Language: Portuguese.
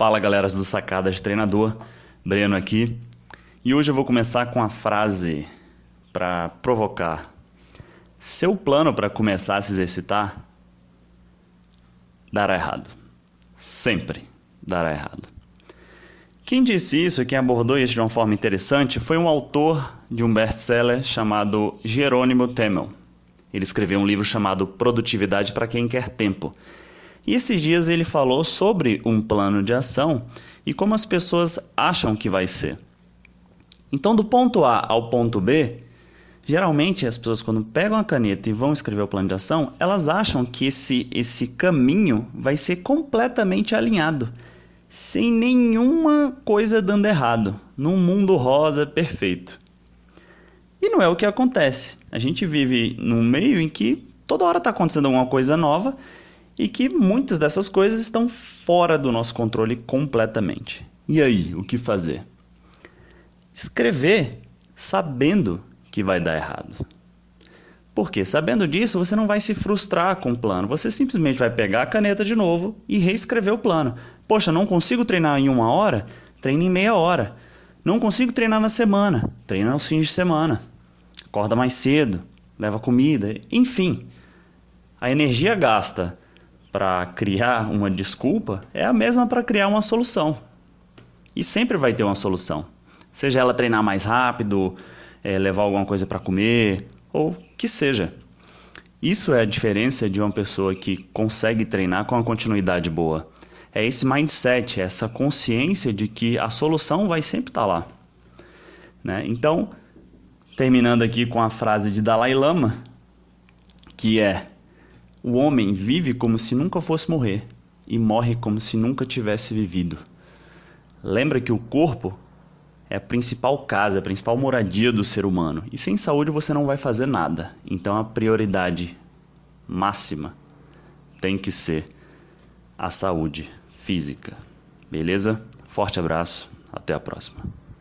Fala galera do Sacadas Treinador, Breno aqui. E hoje eu vou começar com a frase para provocar. Seu plano para começar a se exercitar dará errado. Sempre dará errado. Quem disse isso, quem abordou isso de uma forma interessante, foi um autor de um best-seller chamado Jerônimo Temel. Ele escreveu um livro chamado Produtividade para quem quer tempo. E esses dias ele falou sobre um plano de ação e como as pessoas acham que vai ser. Então, do ponto A ao ponto B, geralmente as pessoas quando pegam a caneta e vão escrever o plano de ação, elas acham que esse, esse caminho vai ser completamente alinhado, sem nenhuma coisa dando errado, num mundo rosa perfeito. E não é o que acontece. A gente vive num meio em que toda hora está acontecendo alguma coisa nova e que muitas dessas coisas estão fora do nosso controle completamente. E aí, o que fazer? Escrever sabendo que vai dar errado. Porque sabendo disso, você não vai se frustrar com o plano. Você simplesmente vai pegar a caneta de novo e reescrever o plano. Poxa, não consigo treinar em uma hora? Treine em meia hora. Não consigo treinar na semana? Treina nos fins de semana. Acorda mais cedo, leva comida, enfim. A energia gasta para criar uma desculpa é a mesma para criar uma solução. E sempre vai ter uma solução. Seja ela treinar mais rápido, é, levar alguma coisa para comer, ou que seja. Isso é a diferença de uma pessoa que consegue treinar com uma continuidade boa. É esse mindset, é essa consciência de que a solução vai sempre estar tá lá. Né? Então, terminando aqui com a frase de Dalai Lama, que é o homem vive como se nunca fosse morrer e morre como se nunca tivesse vivido. Lembra que o corpo é a principal casa, a principal moradia do ser humano. E sem saúde você não vai fazer nada. Então a prioridade máxima tem que ser a saúde física. Beleza? Forte abraço, até a próxima.